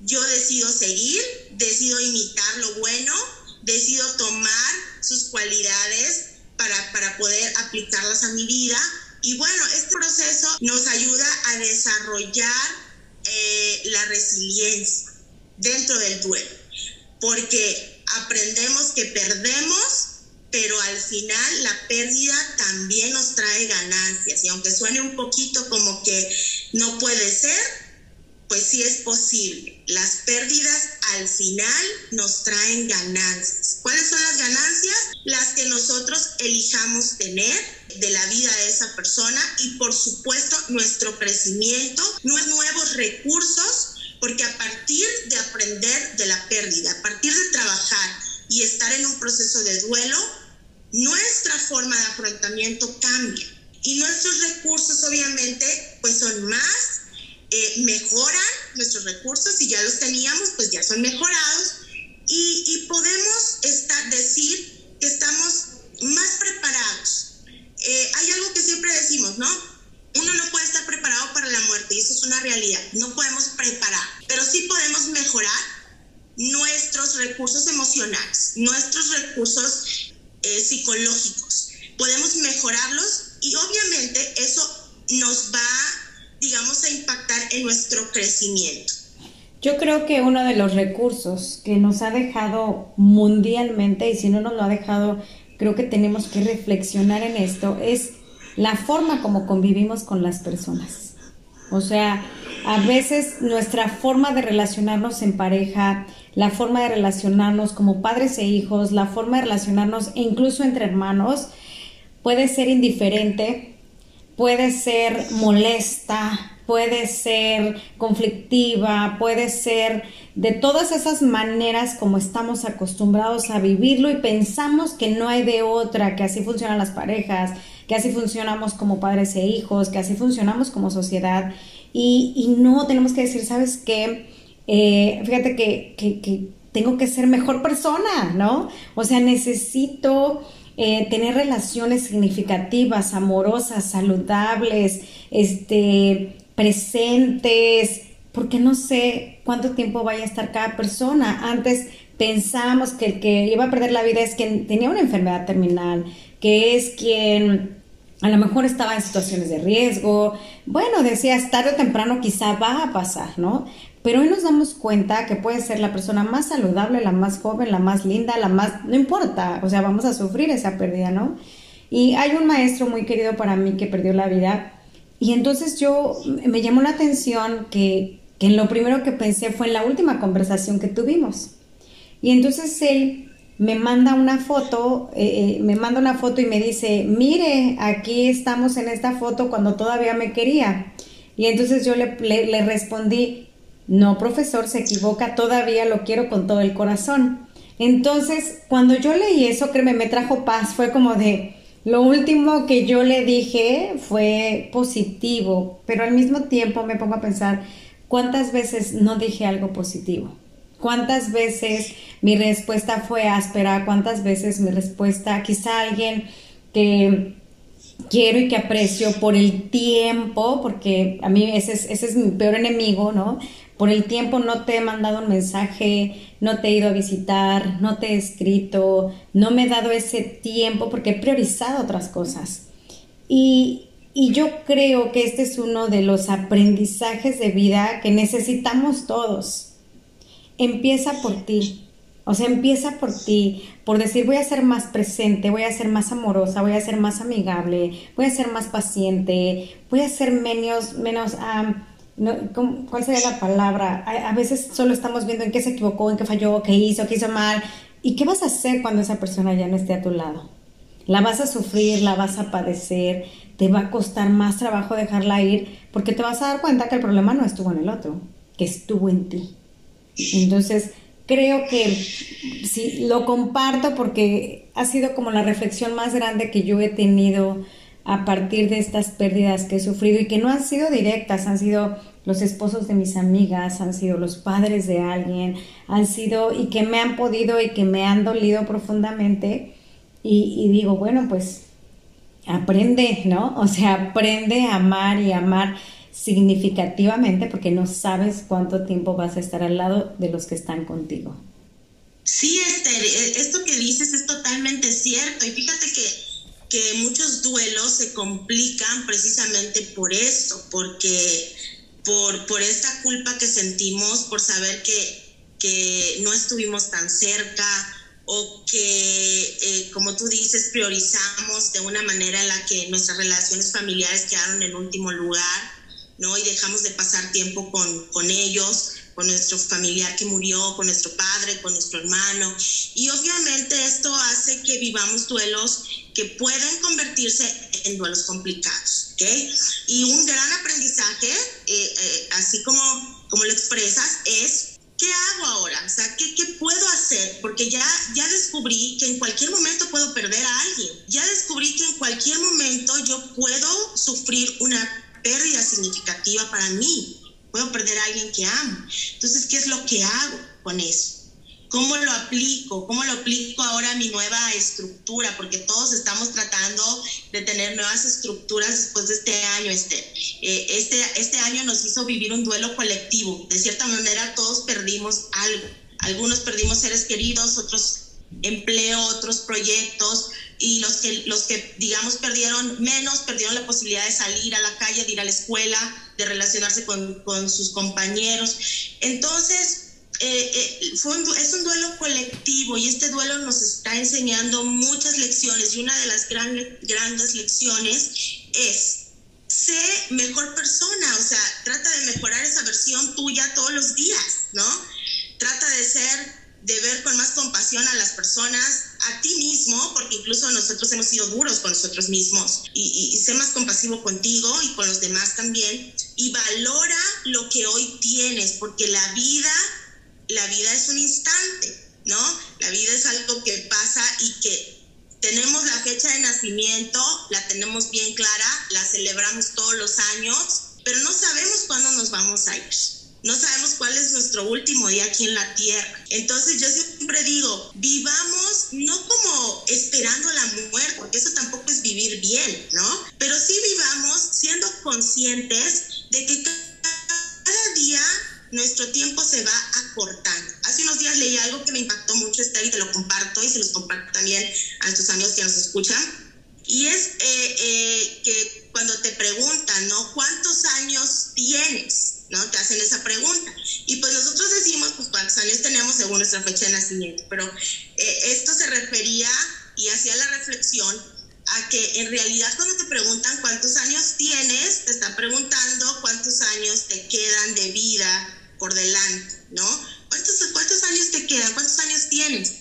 yo decido seguir, decido imitar lo bueno, decido tomar sus cualidades para, para poder aplicarlas a mi vida. Y bueno, este proceso nos ayuda a desarrollar eh, la resiliencia dentro del duelo, porque aprendemos que perdemos, pero al final la pérdida también nos trae ganancias. Y aunque suene un poquito como que no puede ser, pues sí es posible. Las pérdidas al final nos traen ganancias. ¿Cuáles son las ganancias? Las que nosotros elijamos tener de la vida de esa persona y por supuesto nuestro crecimiento, nuevos recursos porque a partir de aprender de la pérdida, a partir de trabajar y estar en un proceso de duelo, nuestra forma de afrontamiento cambia. Y nuestros recursos obviamente pues son más, eh, mejoran nuestros recursos, si ya los teníamos pues ya son mejorados y, podemos estar, decir que estamos más preparados. Eh, hay algo que siempre decimos, ¿no? uno no puede estar preparado para la muerte y eso es una realidad. No podemos preparar, pero sí podemos mejorar nuestros recursos emocionales, nuestros recursos eh, psicológicos. Podemos mejorarlos y obviamente eso nos va, digamos, a impactar en nuestro crecimiento. Yo creo que uno de los recursos que nos ha dejado mundialmente, y si no nos lo ha dejado, creo que tenemos que reflexionar en esto, es la forma como convivimos con las personas. O sea, a veces nuestra forma de relacionarnos en pareja, la forma de relacionarnos como padres e hijos, la forma de relacionarnos e incluso entre hermanos, puede ser indiferente, puede ser molesta, puede ser conflictiva, puede ser de todas esas maneras como estamos acostumbrados a vivirlo y pensamos que no hay de otra, que así funcionan las parejas, que así funcionamos como padres e hijos, que así funcionamos como sociedad. Y, no tenemos que decir, ¿sabes qué? Eh, fíjate que, que, tengo que ser mejor persona, ¿no? O sea, necesito eh, tener relaciones significativas, amorosas, saludables, este, presentes, porque no sé cuánto tiempo vaya a estar cada persona. Antes pensábamos que el que iba a perder la vida es quien tenía una enfermedad terminal, que es quien a lo mejor estaba en situaciones de riesgo. Bueno, decías, tarde o temprano quizá va a pasar, ¿no? Pero hoy nos damos cuenta que puede ser la persona más saludable, la más joven, la más linda, la más... No importa, o sea, vamos a sufrir esa pérdida, ¿no? Y hay un maestro muy querido para mí que perdió la vida y entonces yo me llamó la atención que, que en lo primero que pensé fue en la última conversación que tuvimos. Y entonces él me manda una foto, eh, eh, me manda una foto y me dice, mire, aquí estamos en esta foto cuando todavía me quería. Y entonces yo le, le, respondí, no, profesor, se equivoca, todavía lo quiero con todo el corazón. Entonces, cuando yo leí eso, créeme, me trajo paz, fue como de, lo último que yo le dije fue positivo, pero al mismo tiempo me pongo a pensar cuántas veces no dije algo positivo. ¿Cuántas veces mi respuesta fue áspera? ¿Cuántas veces mi respuesta, quizá alguien que quiero y que aprecio por el tiempo, porque a mí ese es, es mi peor enemigo, ¿no? Por el tiempo no te he mandado un mensaje, no te he ido a visitar, no te he escrito, no me he dado ese tiempo porque he priorizado otras cosas. Y, y yo creo que este es uno de los aprendizajes de vida que necesitamos todos. Empieza por ti. O sea, empieza por ti, por decir voy a ser más presente, voy a ser más amorosa, voy a ser más amigable, voy a ser más paciente, voy a ser menos, menos, ¿cuál sería la palabra? A, veces solo estamos viendo en qué se equivocó, en qué falló, qué hizo, qué hizo mal. ¿Y qué vas a hacer cuando esa persona ya no esté a tu lado? La vas a sufrir, la vas a padecer, te va a costar más trabajo dejarla ir, porque te vas a dar cuenta que el problema no estuvo en el otro, que estuvo en ti. Entonces, creo que sí, lo comparto porque ha sido como la reflexión más grande que yo he tenido a partir de estas pérdidas que he sufrido y que no han sido directas, han sido los esposos de mis amigas, han sido los padres de alguien, han sido y que me han podido y que me han dolido profundamente. Y, digo, bueno, pues aprende, ¿no? O sea, aprende a amar y amar significativamente porque no sabes cuánto tiempo vas a estar al lado de los que están contigo. Sí, Esther, e, esto que dices es totalmente cierto. Y fíjate que que muchos duelos se complican precisamente por esto, porque por, por esta culpa que sentimos, por saber que, que no estuvimos tan cerca o que, eh, como tú dices, priorizamos de una manera en la que nuestras relaciones familiares quedaron en último lugar, ¿no? Y dejamos de pasar tiempo con, con ellos con nuestro familiar que murió, con nuestro padre, con nuestro hermano. Y obviamente esto hace que vivamos duelos que pueden convertirse en duelos complicados. ¿okay? Y un gran aprendizaje, eh, eh, así como, como lo expresas, es ¿qué hago ahora? O sea, ¿qué, ¿qué, puedo hacer? Porque ya, ya descubrí que en cualquier momento puedo perder a alguien. Ya descubrí que en cualquier momento yo puedo sufrir una pérdida significativa para mí puedo perder a alguien que amo. Entonces, ¿qué es lo que hago con eso? ¿Cómo lo aplico? ¿Cómo lo aplico ahora a mi nueva estructura? Porque todos estamos tratando de tener nuevas estructuras después de este año, este. Eh, este, este año nos hizo vivir un duelo colectivo. De cierta manera, todos perdimos algo. Algunos perdimos seres queridos, otros empleo, otros proyectos, y los que, los que, digamos, perdieron menos, perdieron la posibilidad de salir a la calle, de ir a la escuela, de relacionarse con, con sus compañeros. Entonces, eh, eh, fue es un duelo colectivo y este duelo nos está enseñando muchas lecciones y una de las grandes lecciones es sé mejor persona, o sea, trata de mejorar esa versión tuya todos los días, ¿no? trata de ser de ver con más compasión a las personas, a ti mismo, porque incluso nosotros hemos sido duros con nosotros mismos, y, y, sé más compasivo contigo y con los demás también, y valora lo que hoy tienes, porque la vida, la vida es un instante, ¿no? La vida es algo que pasa y que tenemos la fecha de nacimiento, la tenemos bien clara, la celebramos todos los años, pero no sabemos cuándo nos vamos a ir no sabemos cuál es nuestro último día aquí en la tierra. Entonces yo siempre digo, vivamos no como esperando la muerte, porque eso tampoco es vivir bien, ¿no? Pero sí vivamos siendo conscientes de que cada día nuestro tiempo se va acortando. Hace unos días leí algo que me impactó mucho, Esther, y te lo comparto y se los comparto también a nuestros amigos que nos escuchan. Y es eh, eh, que cuando te preguntan, ¿no? ¿Cuántos años tienes? ¿No? Te hacen esa pregunta. Y pues nosotros decimos, pues cuántos años tenemos según nuestra fecha de nacimiento, pero eh, esto se refería y hacía la reflexión a que en realidad cuando te preguntan cuántos años tienes, te están preguntando cuántos años te quedan de vida por delante, ¿no? ¿Cuántos, cuántos años te quedan? ¿Cuántos años tienes?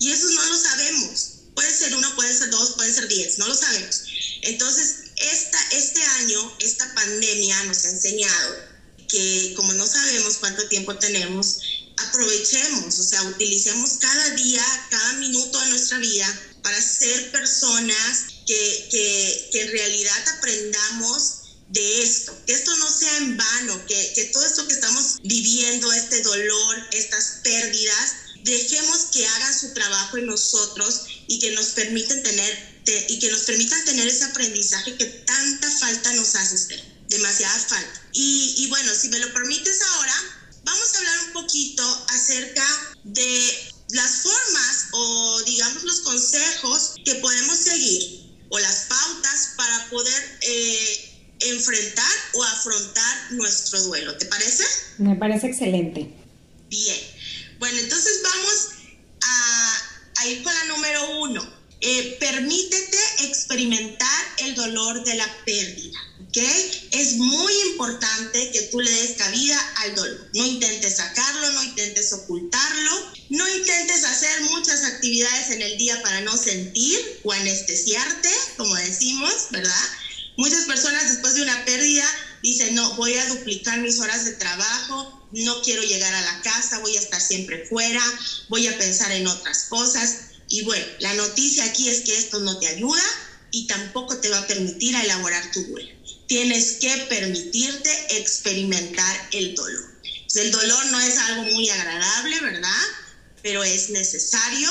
Y eso no lo sabemos. Puede ser uno, puede ser dos, puede ser diez, no lo sabemos. Entonces, esta, este año, esta pandemia nos ha enseñado que como no sabemos cuánto tiempo tenemos, aprovechemos, o sea, utilicemos cada día, cada minuto de nuestra vida para ser personas que, que, que en realidad aprendamos de esto, que esto no sea en vano, que, que todo esto que estamos viviendo, este dolor, estas pérdidas, dejemos que hagan su trabajo en nosotros y que nos permitan tener y que nos permitan tener ese aprendizaje que tanta falta nos hace, demasiada falta. Y, bueno, si me lo permites ahora, vamos a hablar un poquito acerca de las formas o digamos los consejos que podemos seguir o las pautas para poder eh, enfrentar o afrontar nuestro duelo. ¿Te parece? Me parece excelente. Bien. Bueno, entonces vamos a, a ir con la número uno. Eh, permítete experimentar el dolor de la pérdida. Es muy importante que tú le des cabida al dolor. No intentes sacarlo, no intentes ocultarlo, no intentes hacer muchas actividades en el día para no sentir o anestesiarte, como decimos, ¿verdad? Muchas personas después de una pérdida dicen, no, voy a duplicar mis horas de trabajo, no quiero llegar a la casa, voy a estar siempre fuera, voy a pensar en otras cosas y bueno, la noticia aquí es que esto no te ayuda y tampoco te va a permitir elaborar tu duelo. Tienes que permitirte experimentar el dolor. el dolor no es algo muy agradable, ¿verdad? Pero es necesario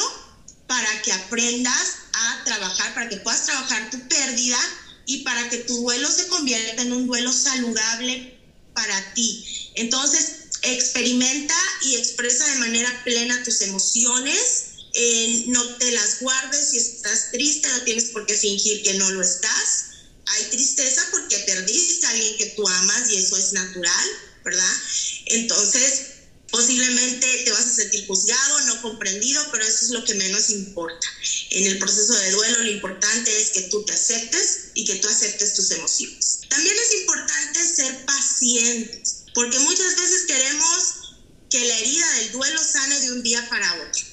para que aprendas a trabajar, para que puedas trabajar tu pérdida y para que tu duelo se convierta en un duelo saludable para ti. Entonces, experimenta y expresa de manera plena tus emociones eh, no te las guardes, si estás triste no tienes por qué fingir que no lo estás. Hay tristeza alguien que tú amas y eso es natural, ¿verdad? Entonces, posiblemente te vas a sentir juzgado, no comprendido, pero eso es lo que menos importa. En el proceso de duelo lo importante es que tú te aceptes y que tú aceptes tus emociones. También es importante ser pacientes, porque muchas veces queremos que la herida del duelo sane de un día para otro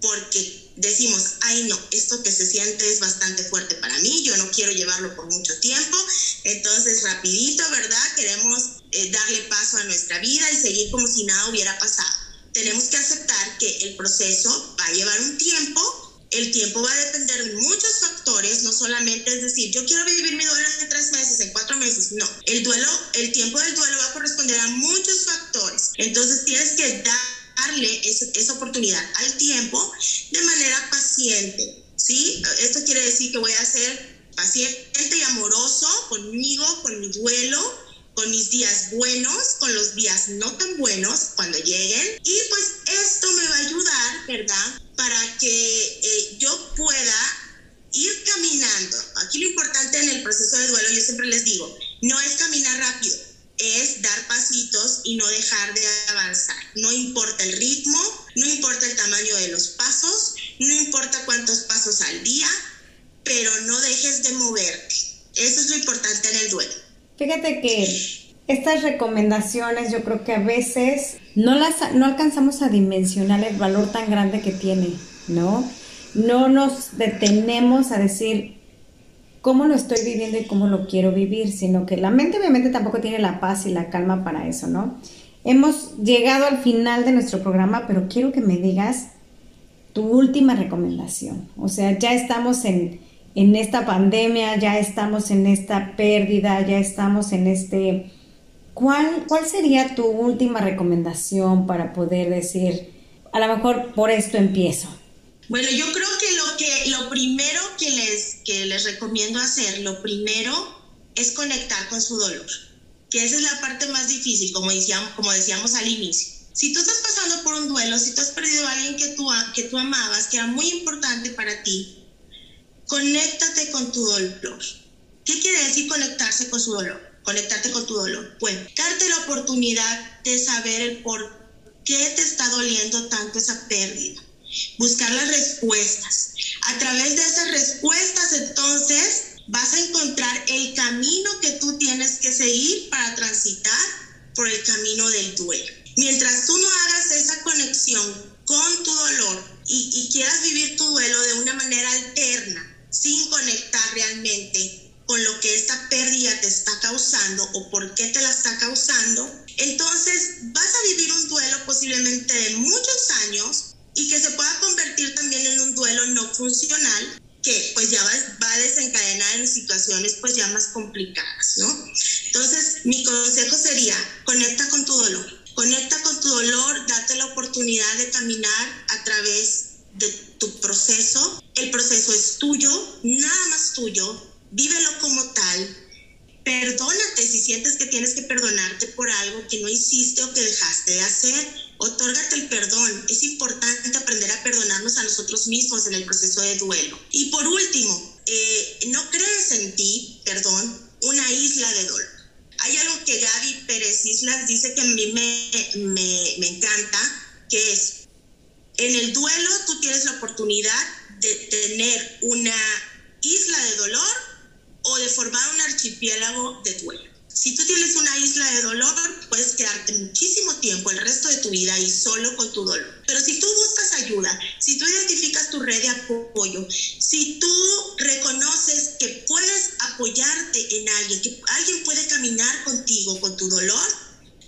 porque decimos, ay no, esto que se siente es bastante fuerte para mí, yo no quiero llevarlo por mucho tiempo, entonces rapidito, ¿verdad? Queremos eh, darle paso a nuestra vida y seguir como si nada hubiera pasado. Tenemos que aceptar que el proceso va a llevar un tiempo, el tiempo va a depender de muchos factores, no solamente es decir, yo quiero vivir mi duelo en tres meses, en cuatro meses, no, el duelo, el tiempo del duelo va a corresponder a muchos factores, entonces tienes que dar darle esa, oportunidad al tiempo de manera paciente, ¿sí? Esto quiere decir que voy a ser paciente y amoroso conmigo, con mi duelo, con mis días buenos, con los días no tan buenos cuando lleguen. Y pues esto me va a ayudar, ¿verdad? Para que eh, yo pueda ir caminando. Aquí lo importante en el proceso de duelo, yo siempre les digo, no es caminar rápido, es dar pasitos y no dejar de avanzar. No importa el ritmo, no importa el tamaño de los pasos, no importa cuántos pasos al día, pero no dejes de moverte. Eso es lo importante en el duelo. Fíjate que estas recomendaciones yo creo que a veces no las no alcanzamos a dimensionar el valor tan grande que tiene, ¿no? No nos detenemos a decir cómo lo estoy viviendo y cómo lo quiero vivir, sino que la mente obviamente tampoco tiene la paz y la calma para eso, ¿no? Hemos llegado al final de nuestro programa, pero quiero que me digas tu última recomendación. O sea, ya estamos en, en esta pandemia, ya estamos en esta pérdida, ya estamos en este ¿Cuál, ¿Cuál sería tu última recomendación para poder decir, a lo mejor por esto empiezo? Bueno, yo creo lo, primero que les, que les recomiendo hacer, lo primero es conectar con su dolor, que esa es la parte más difícil, como decíamos, como decíamos al inicio. Si tú estás pasando por un duelo, si tú has perdido a alguien que tú, que tú amabas, que era muy importante para ti, conéctate con tu dolor. ¿Qué quiere decir conectarse con su dolor? conectarte con tu dolor. Bueno, darte la oportunidad de saber el por qué te está doliendo tanto esa pérdida. Buscar las respuestas. A través de esas respuestas, entonces, vas a encontrar el camino que tú tienes que seguir para transitar por el camino del duelo. Mientras tú no hagas esa conexión con tu dolor y, quieras vivir tu duelo de una manera alterna, sin conectar realmente con lo que esta pérdida te está causando o por qué te la está causando, entonces vas a vivir un duelo posiblemente de muchos años y que se pueda convertir también en un duelo no funcional que pues ya va, a desencadenar en situaciones pues ya más complicadas, ¿no? Entonces mi consejo sería, conecta con tu dolor, conecta con tu dolor, date la oportunidad de caminar a través de tu proceso. El proceso es tuyo, nada más tuyo, vívelo como tal, perdónate si sientes que tienes que perdonarte por algo que no hiciste o que dejaste de hacer, otórgate el perdón. Es importante aprender a perdonarnos a nosotros mismos en el proceso de duelo. Y por último, eh, no crees en ti, perdón, una isla de dolor. Hay algo que Gaby Pérez Islas dice que a mí me, me, me encanta, que es, en el duelo tú tienes la oportunidad de tener una isla de dolor o de formar un archipiélago de duelo. Si tú tienes una isla de dolor, puedes quedarte muchísimo tiempo, el resto de tu vida ahí solo con tu dolor. Pero si tú buscas ayuda, si tú identificas tu red de apoyo, si tú reconoces que puedes apoyarte en alguien, que alguien puede caminar contigo con tu dolor,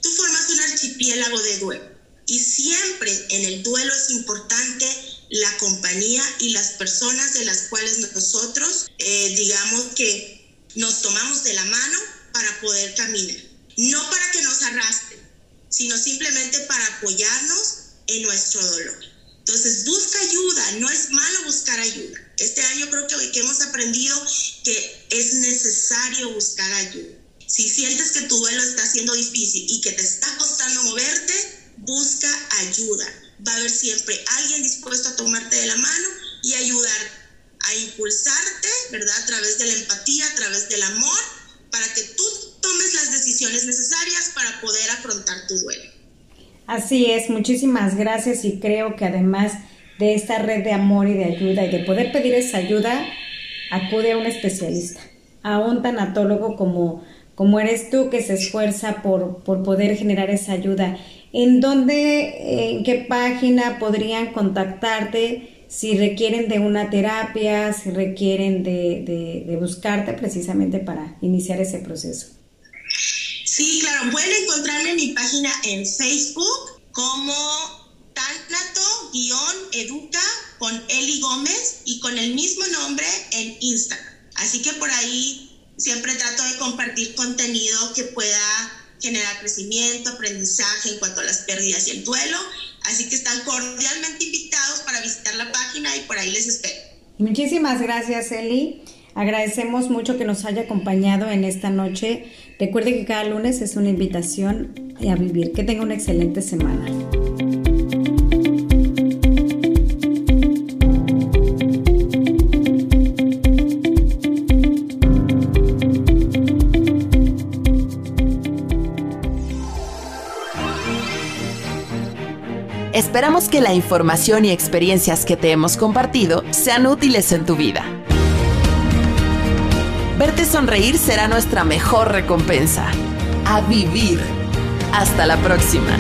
tú formas un archipiélago de duelo. Y siempre en el duelo es importante la compañía y las personas de las cuales nosotros, eh, digamos que nos tomamos de la mano para poder caminar. No para que nos arrastren, sino simplemente para apoyarnos en nuestro dolor. Entonces, busca ayuda, no es malo buscar ayuda. Este año creo que, que hemos aprendido que es necesario buscar ayuda. Si sientes que tu duelo está siendo difícil y que te está costando moverte, busca ayuda va a haber siempre alguien dispuesto a tomarte de la mano y ayudar a impulsarte, ¿verdad? A través de la empatía, a través del amor, para que tú tomes las decisiones necesarias para poder afrontar tu duelo. Así es, muchísimas gracias y creo que además de esta red de amor y de ayuda y de poder pedir esa ayuda, acude a un especialista, a un tanatólogo como, como eres tú que se esfuerza por, por poder generar esa ayuda ¿En dónde, en qué página podrían contactarte si requieren de una terapia, si requieren de, buscarte precisamente para iniciar ese proceso? Sí, claro, pueden encontrarme en mi página en Facebook como Tanato-Educa con Eli Gómez y con el mismo nombre en Instagram. Así que por ahí siempre trato de compartir contenido que pueda generar crecimiento, aprendizaje en cuanto a las pérdidas y el duelo. Así que están cordialmente invitados para visitar la página y por ahí les espero. Muchísimas gracias, Eli. Agradecemos mucho que nos haya acompañado en esta noche. Recuerde que cada lunes es una invitación a vivir. Que tenga una excelente semana. Esperamos que la información y experiencias que te hemos compartido sean útiles en tu vida. Verte sonreír será nuestra mejor recompensa. a vivir. Hasta la próxima.